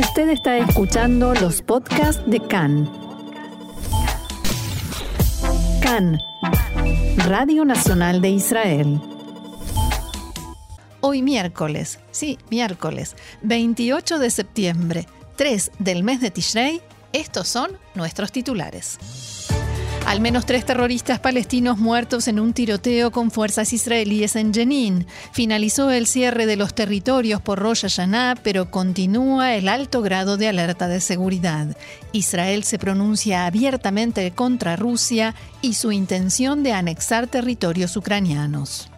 Usted está escuchando los podcasts de CAN. CAN, Radio Nacional de Israel. Hoy miércoles, sí, miércoles, 28 de septiembre, 3 del mes de Tishrei, estos son nuestros titulares. Al menos tres terroristas palestinos muertos en un tiroteo con fuerzas israelíes en Jenin. Finalizó el cierre de los territorios por Rosh Hashanah, pero continúa el alto grado de alerta de seguridad. Israel se pronuncia abiertamente contra Rusia y su intención de anexar territorios ucranianos.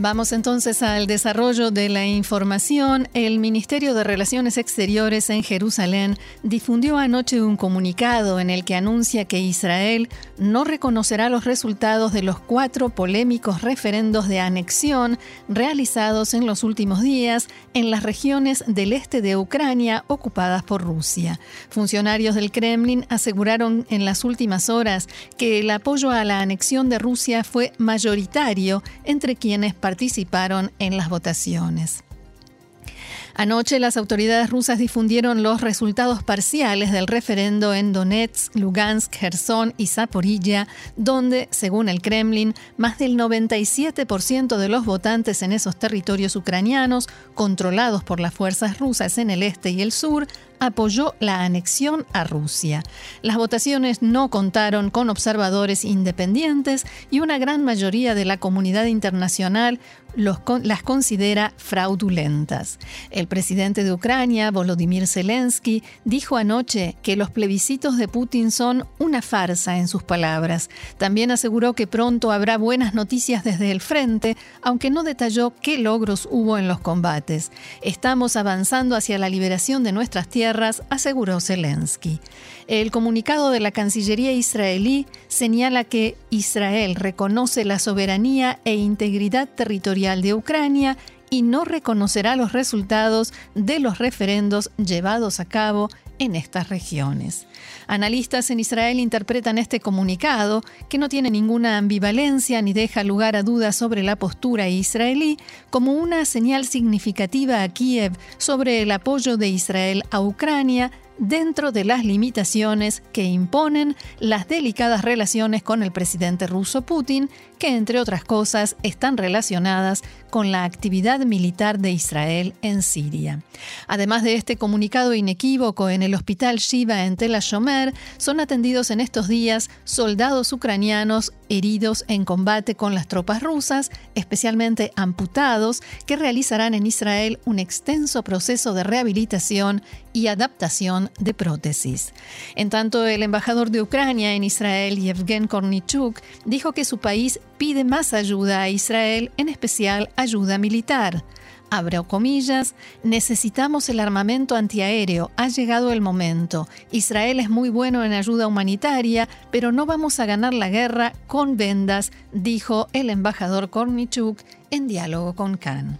Vamos entonces al desarrollo de la información. El Ministerio de Relaciones Exteriores en Jerusalén difundió anoche un comunicado en el que anuncia que Israel no reconocerá los resultados de los cuatro polémicos referendos de anexión realizados en los últimos días en las regiones del este de Ucrania ocupadas por Rusia. Funcionarios del Kremlin aseguraron en las últimas horas que el apoyo a la anexión de Rusia fue mayoritario entre quienes participaron en las votaciones. Anoche las autoridades rusas difundieron los resultados parciales del referendo en Donetsk, Lugansk, Gerson y Zaporilla, donde, según el Kremlin, más del 97% de los votantes en esos territorios ucranianos, controlados por las fuerzas rusas en el este y el sur, apoyó la anexión a Rusia. Las votaciones no contaron con observadores independientes y una gran mayoría de la comunidad internacional las considera fraudulentas. El presidente de Ucrania, Volodymyr Zelensky, dijo anoche que los plebiscitos de Putin son una farsa en sus palabras. También aseguró que pronto habrá buenas noticias desde el frente, aunque no detalló qué logros hubo en los combates. Estamos avanzando hacia la liberación de nuestras tierras aseguró Zelensky. El comunicado de la Cancillería israelí señala que Israel reconoce la soberanía e integridad territorial de Ucrania y no reconocerá los resultados de los referendos llevados a cabo en estas regiones. Analistas en Israel interpretan este comunicado, que no tiene ninguna ambivalencia ni deja lugar a dudas sobre la postura israelí, como una señal significativa a Kiev sobre el apoyo de Israel a Ucrania dentro de las limitaciones que imponen las delicadas relaciones con el presidente ruso Putin, que entre otras cosas están relacionadas con la actividad militar de Israel en Siria. Además de este comunicado inequívoco en el hospital Shiva en Tel Son atendidos en estos días soldados ucranianos heridos en combate con las tropas rusas, especialmente amputados, que realizarán en Israel un extenso proceso de rehabilitación y adaptación de prótesis. En tanto, el embajador de Ucrania en Israel, Yevgen Kornichuk, dijo que su país pide más ayuda a Israel, en especial ayuda militar. Abro comillas, necesitamos el armamento antiaéreo, ha llegado el momento. Israel es muy bueno en ayuda humanitaria, pero no vamos a ganar la guerra con vendas, dijo el embajador Kornichuk en diálogo con Khan.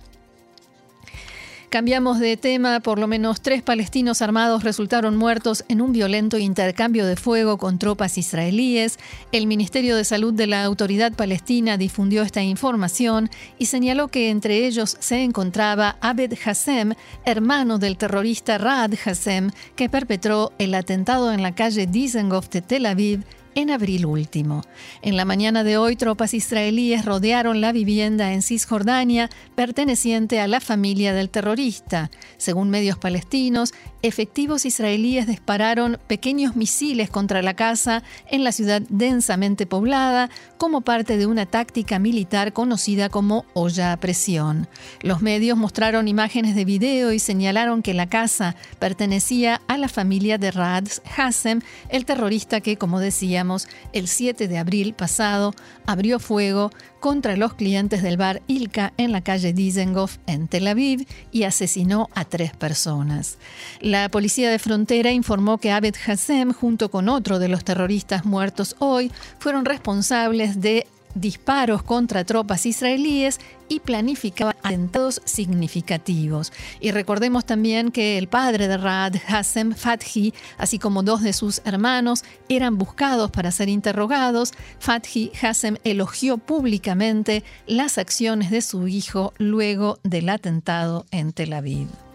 Cambiamos de tema, por lo menos tres palestinos armados resultaron muertos en un violento intercambio de fuego con tropas israelíes. El Ministerio de Salud de la Autoridad Palestina difundió esta información y señaló que entre ellos se encontraba Abed Hassem, hermano del terrorista Raad Hassem, que perpetró el atentado en la calle Dizengoff de Tel Aviv en abril último. En la mañana de hoy, tropas israelíes rodearon la vivienda en Cisjordania perteneciente a la familia del terrorista. Según medios palestinos, efectivos israelíes dispararon pequeños misiles contra la casa en la ciudad densamente poblada como parte de una táctica militar conocida como olla a presión. Los medios mostraron imágenes de video y señalaron que la casa pertenecía a la familia de Raad Hassem, el terrorista que, como decíamos, el 7 de abril pasado abrió fuego contra los clientes del bar Ilka en la calle Dizengoff en Tel Aviv y asesinó a tres personas. La policía de frontera informó que Abed Hassem, junto con otro de los terroristas muertos hoy, fueron responsables de disparos contra tropas israelíes y planificaba atentados significativos. Y recordemos también que el padre de Raad, Hassem Fathi, así como dos de sus hermanos, eran buscados para ser interrogados. Fathi Hassem elogió públicamente las acciones de su hijo luego del atentado en Tel Aviv.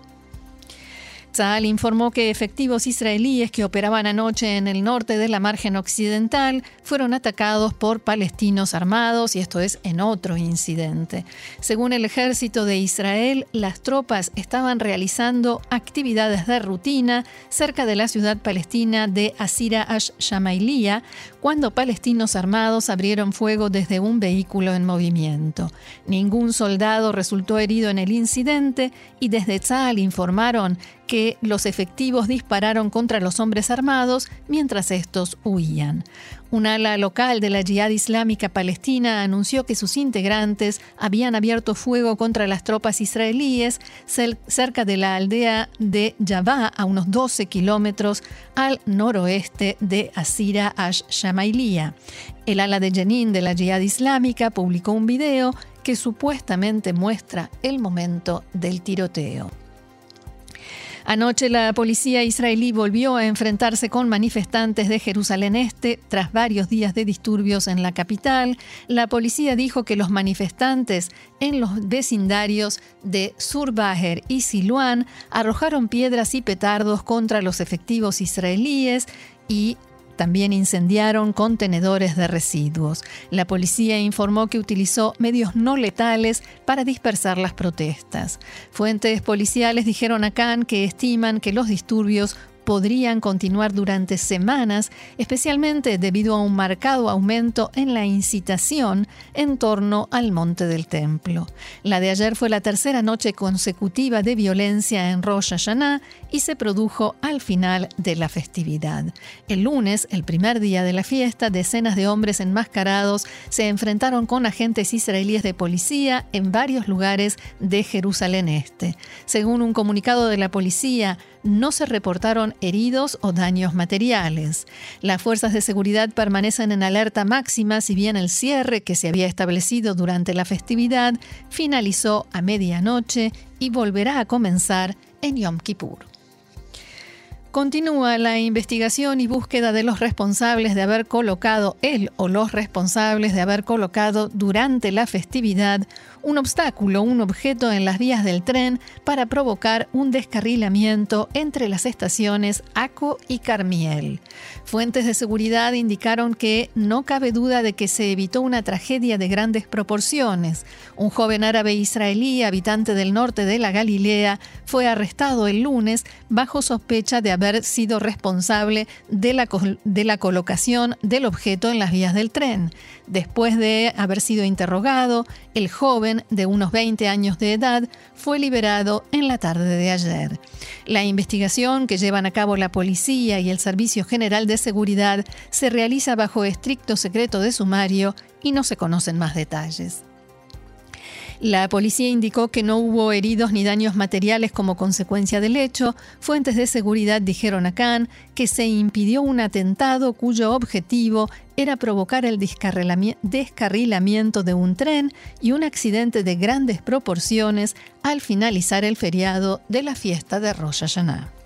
Tzal informó que efectivos israelíes que operaban anoche en el norte de la margen occidental fueron atacados por palestinos armados y esto es en otro incidente. Según el ejército de Israel, las tropas estaban realizando actividades de rutina cerca de la ciudad palestina de Asira ash-Shamailiyah cuando palestinos armados abrieron fuego desde un vehículo en movimiento. Ningún soldado resultó herido en el incidente y desde Tzal informaron que los efectivos dispararon contra los hombres armados mientras estos huían. Un ala local de la Yihad Islámica Palestina anunció que sus integrantes habían abierto fuego contra las tropas israelíes cerca de la aldea de Yavá, a unos 12 kilómetros al noroeste de Asira ash-Shamailiyah. El ala de Jenin de la Yihad Islámica publicó un video que supuestamente muestra el momento del tiroteo. Anoche la policía israelí volvió a enfrentarse con manifestantes de Jerusalén Este tras varios días de disturbios en la capital. La policía dijo que los manifestantes en los vecindarios de Surbaher y Siluán arrojaron piedras y petardos contra los efectivos israelíes y también incendiaron contenedores de residuos. La policía informó que utilizó medios no letales para dispersar las protestas. Fuentes policiales dijeron a Khan que estiman que los disturbios podrían continuar durante semanas, especialmente debido a un marcado aumento en la incitación en torno al monte del templo. La de ayer fue la tercera noche consecutiva de violencia en Rosh Hashanah y se produjo al final de la festividad. El lunes, el primer día de la fiesta, decenas de hombres enmascarados se enfrentaron con agentes israelíes de policía en varios lugares de Jerusalén Este. Según un comunicado de la policía, no se reportaron heridos o daños materiales. Las fuerzas de seguridad permanecen en alerta máxima si bien el cierre que se había establecido durante la festividad finalizó a medianoche y volverá a comenzar en Yom Kippur. Continúa la investigación y búsqueda de los responsables de haber colocado, él o los responsables de haber colocado durante la festividad un obstáculo, un objeto en las vías del tren para provocar un descarrilamiento entre las estaciones Aco y Carmiel. Fuentes de seguridad indicaron que no cabe duda de que se evitó una tragedia de grandes proporciones. Un joven árabe israelí, habitante del norte de la Galilea, fue arrestado el lunes bajo sospecha de haber sido responsable de la, de la colocación del objeto en las vías del tren. Después de haber sido interrogado, el joven, de unos 20 años de edad, fue liberado en la tarde de ayer. La investigación que llevan a cabo la policía y el Servicio General de Seguridad se realiza bajo estricto secreto de sumario y no se conocen más detalles. La policía indicó que no hubo heridos ni daños materiales como consecuencia del hecho. Fuentes de seguridad dijeron a Khan que se impidió un atentado cuyo objetivo era provocar el descarrilamiento de un tren y un accidente de grandes proporciones al finalizar el feriado de la fiesta de Rosh Hashanah.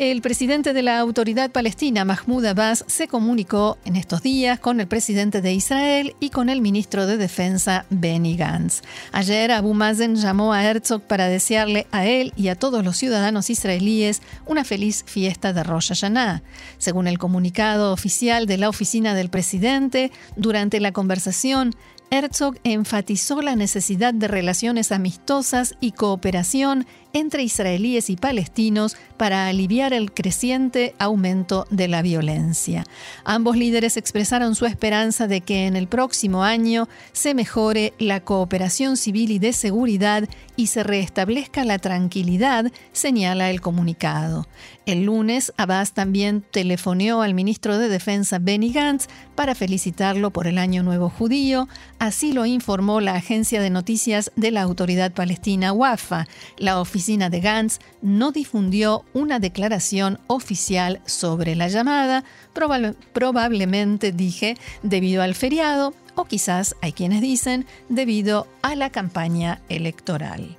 El presidente de la autoridad palestina, Mahmoud Abbas, se comunicó en estos días con el presidente de Israel y con el ministro de Defensa, Benny Gantz. Ayer, Abu Mazen llamó a Herzog para desearle a él y a todos los ciudadanos israelíes una feliz fiesta de Rosh Hashanah. Según el comunicado oficial de la oficina del presidente, durante la conversación, Herzog enfatizó la necesidad de relaciones amistosas y cooperación entre israelíes y palestinos para aliviar el creciente aumento de la violencia. Ambos líderes expresaron su esperanza de que en el próximo año se mejore la cooperación civil y de seguridad y se restablezca la tranquilidad, señala el comunicado. El lunes, Abbas también telefoneó al ministro de Defensa Benny Gantz para felicitarlo por el Año Nuevo Judío. Así lo informó la agencia de noticias de la autoridad palestina WAFA. La oficina de Gantz no difundió una declaración oficial sobre la llamada, probablemente, dije, debido al feriado o quizás, hay quienes dicen, debido a la campaña electoral.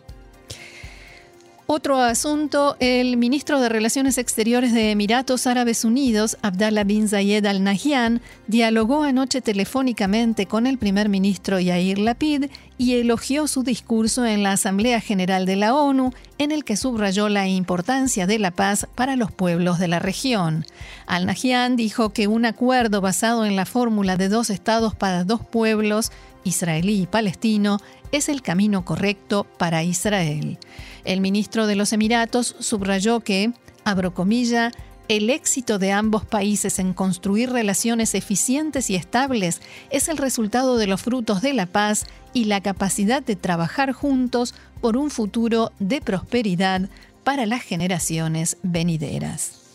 Otro asunto, el ministro de Relaciones Exteriores de Emiratos Árabes Unidos, Abdallah bin Zayed Al Nahyan, dialogó anoche telefónicamente con el primer ministro Yair Lapid y elogió su discurso en la Asamblea General de la ONU, en el que subrayó la importancia de la paz para los pueblos de la región. Al Nahyan dijo que un acuerdo basado en la fórmula de dos estados para dos pueblos, israelí y palestino, es el camino correcto para Israel. El ministro de los Emiratos subrayó que, abro comilla, el éxito de ambos países en construir relaciones eficientes y estables es el resultado de los frutos de la paz y la capacidad de trabajar juntos por un futuro de prosperidad para las generaciones venideras.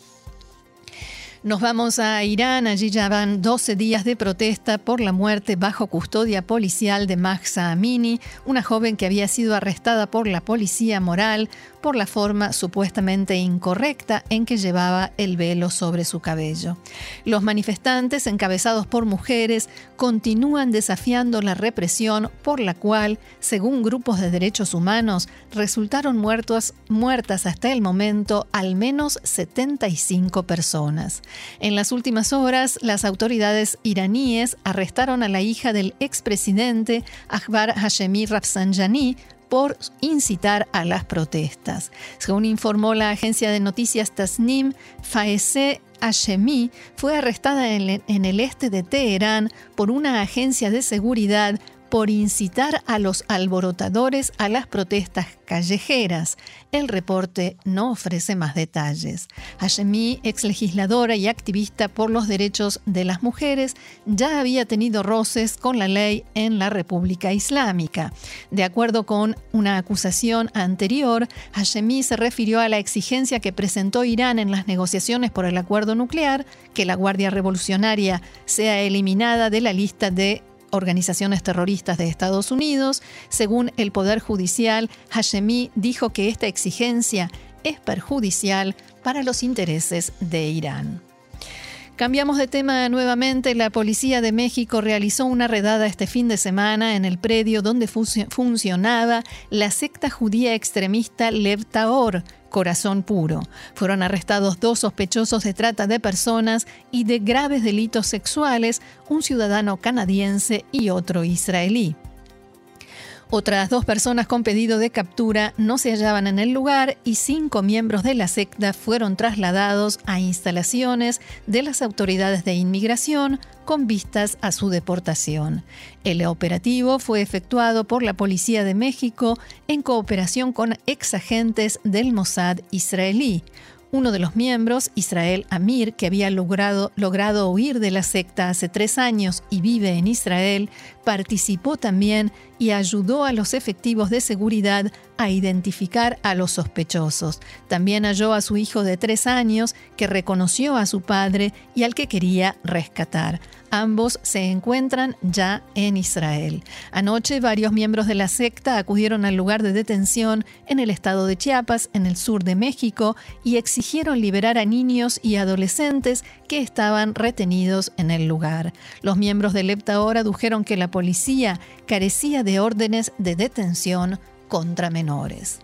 Nos vamos a Irán, allí ya van 12 días de protesta por la muerte bajo custodia policial de Mahsa Amini, una joven que había sido arrestada por la policía moral por la forma supuestamente incorrecta en que llevaba el velo sobre su cabello. Los manifestantes, encabezados por mujeres, continúan desafiando la represión por la cual, según grupos de derechos humanos, resultaron muertos, muertas hasta el momento al menos 75 personas. En las últimas horas, las autoridades iraníes arrestaron a la hija del expresidente Akbar Hashemi Rafsanjani por incitar a las protestas. Según informó la agencia de noticias Tasnim, Faese Hashemi fue arrestada en el este de Teherán por una agencia de seguridad por incitar a los alborotadores a las protestas callejeras. El reporte no ofrece más detalles. Hashemi, ex legisladora y activista por los derechos de las mujeres, ya había tenido roces con la ley en la República Islámica. De acuerdo con una acusación anterior, Hashemi se refirió a la exigencia que presentó Irán en las negociaciones por el acuerdo nuclear, que la Guardia Revolucionaria sea eliminada de la lista de organizaciones terroristas de Estados Unidos. Según el Poder Judicial, Hashemi dijo que esta exigencia es perjudicial para los intereses de Irán. Cambiamos de tema nuevamente. La Policía de México realizó una redada este fin de semana en el predio donde funcionaba la secta judía extremista Lev Taor, Corazón Puro. Fueron arrestados dos sospechosos de trata de personas y de graves delitos sexuales, un ciudadano canadiense y otro israelí. Otras dos personas con pedido de captura no se hallaban en el lugar y cinco miembros de la secta fueron trasladados a instalaciones de las autoridades de inmigración con vistas a su deportación. El operativo fue efectuado por la Policía de México en cooperación con exagentes del Mossad israelí. Uno de los miembros, Israel Amir, que había logrado, logrado huir de la secta hace tres años y vive en Israel, participó también y ayudó a los efectivos de seguridad a identificar a los sospechosos. También halló a su hijo de tres años, que reconoció a su padre y al que quería rescatar. Ambos se encuentran ya en Israel. Anoche varios miembros de la secta acudieron al lugar de detención en el estado de Chiapas, en el sur de México, y exigieron liberar a niños y adolescentes que estaban retenidos en el lugar. Los miembros del EPTA ahora adujeron que la policía carecía de órdenes de detención contra menores.